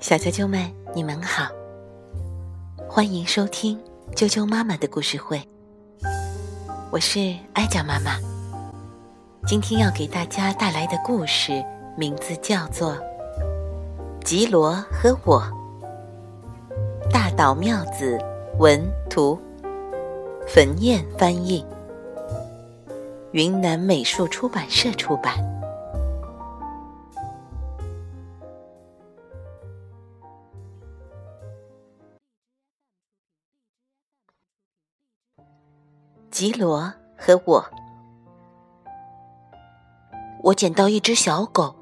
小啾啾们，你们好，欢迎收听啾啾妈妈的故事会。我是哀家妈妈，今天要给大家带来的故事名字叫做《吉罗和我》。大岛妙子文图，坟燕翻译，云南美术出版社出版。吉罗和我，我捡到一只小狗，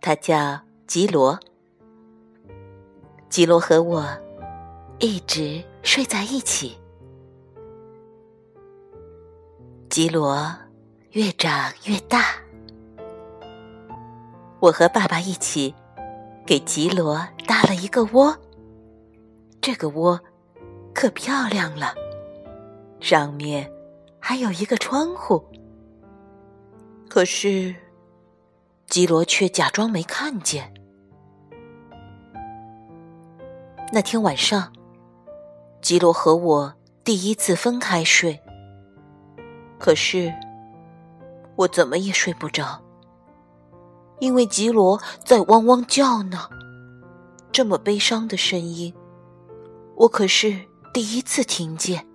它叫吉罗。吉罗和我一直睡在一起。吉罗越长越大，我和爸爸一起给吉罗搭了一个窝，这个窝可漂亮了。上面还有一个窗户，可是基罗却假装没看见。那天晚上，基罗和我第一次分开睡，可是我怎么也睡不着，因为吉罗在汪汪叫呢。这么悲伤的声音，我可是第一次听见。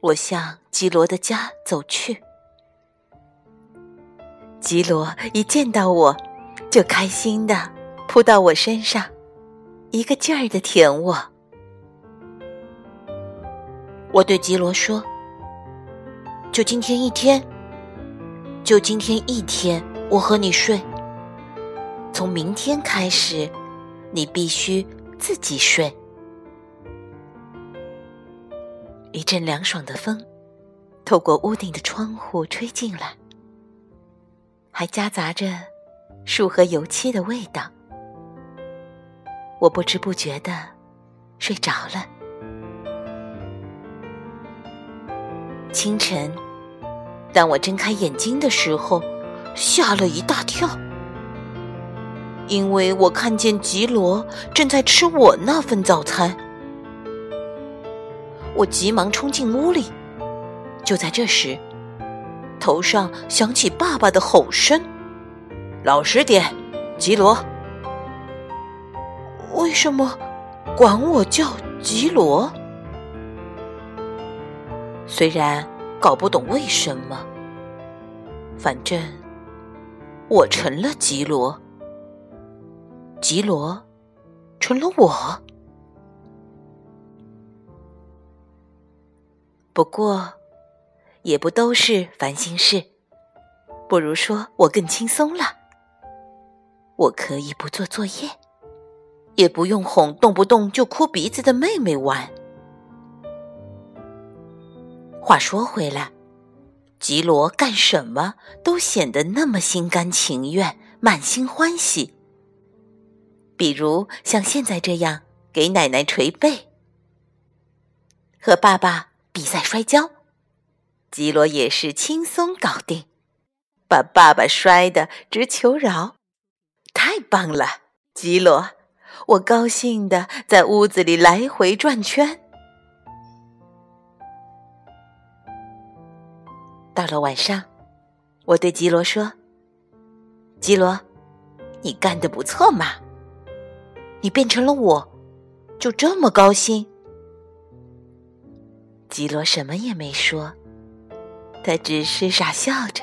我向吉罗的家走去。吉罗一见到我，就开心的扑到我身上，一个劲儿的舔我。我对吉罗说：“就今天一天，就今天一天，我和你睡。从明天开始，你必须自己睡。”一阵凉爽的风，透过屋顶的窗户吹进来，还夹杂着树和油漆的味道。我不知不觉的睡着了。清晨，当我睁开眼睛的时候，吓了一大跳，因为我看见吉罗正在吃我那份早餐。我急忙冲进屋里，就在这时，头上响起爸爸的吼声：“老实点，吉罗！为什么管我叫吉罗？虽然搞不懂为什么，反正我成了吉罗，吉罗成了我。”不过，也不都是烦心事。不如说我更轻松了。我可以不做作业，也不用哄动不动就哭鼻子的妹妹玩。话说回来，吉罗干什么都显得那么心甘情愿、满心欢喜。比如像现在这样给奶奶捶背，和爸爸。比赛摔跤，吉罗也是轻松搞定，把爸爸摔得直求饶。太棒了，吉罗！我高兴的在屋子里来回转圈。到了晚上，我对吉罗说：“吉罗，你干得不错嘛！你变成了我，就这么高兴？”吉罗什么也没说，他只是傻笑着，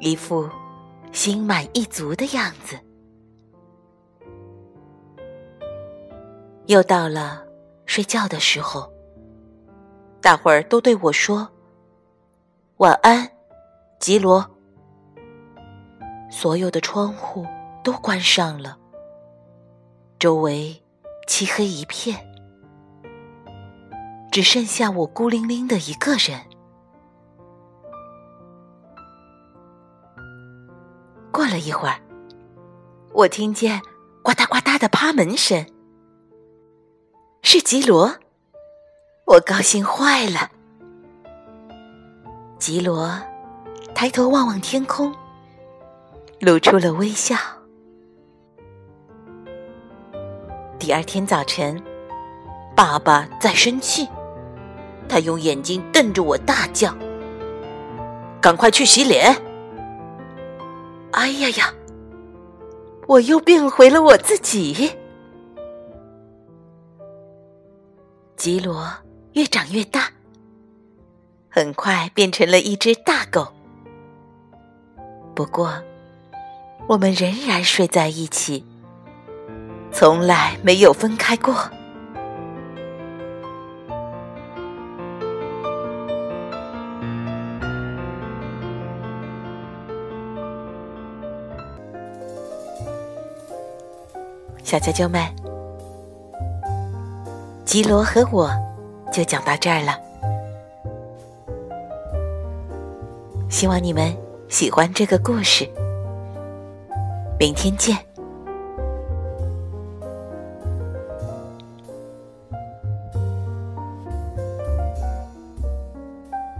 一副心满意足的样子。又到了睡觉的时候，大伙儿都对我说：“晚安，吉罗。”所有的窗户都关上了，周围漆黑一片。只剩下我孤零零的一个人。过了一会儿，我听见呱嗒呱嗒的趴门声，是吉罗，我高兴坏了。吉罗抬头望望天空，露出了微笑。第二天早晨，爸爸在生气，他用眼睛瞪着我，大叫：“赶快去洗脸！”哎呀呀！我又变回了我自己。吉罗越长越大，很快变成了一只大狗。不过，我们仍然睡在一起。从来没有分开过。小啾啾们，吉罗和我就讲到这儿了。希望你们喜欢这个故事。明天见。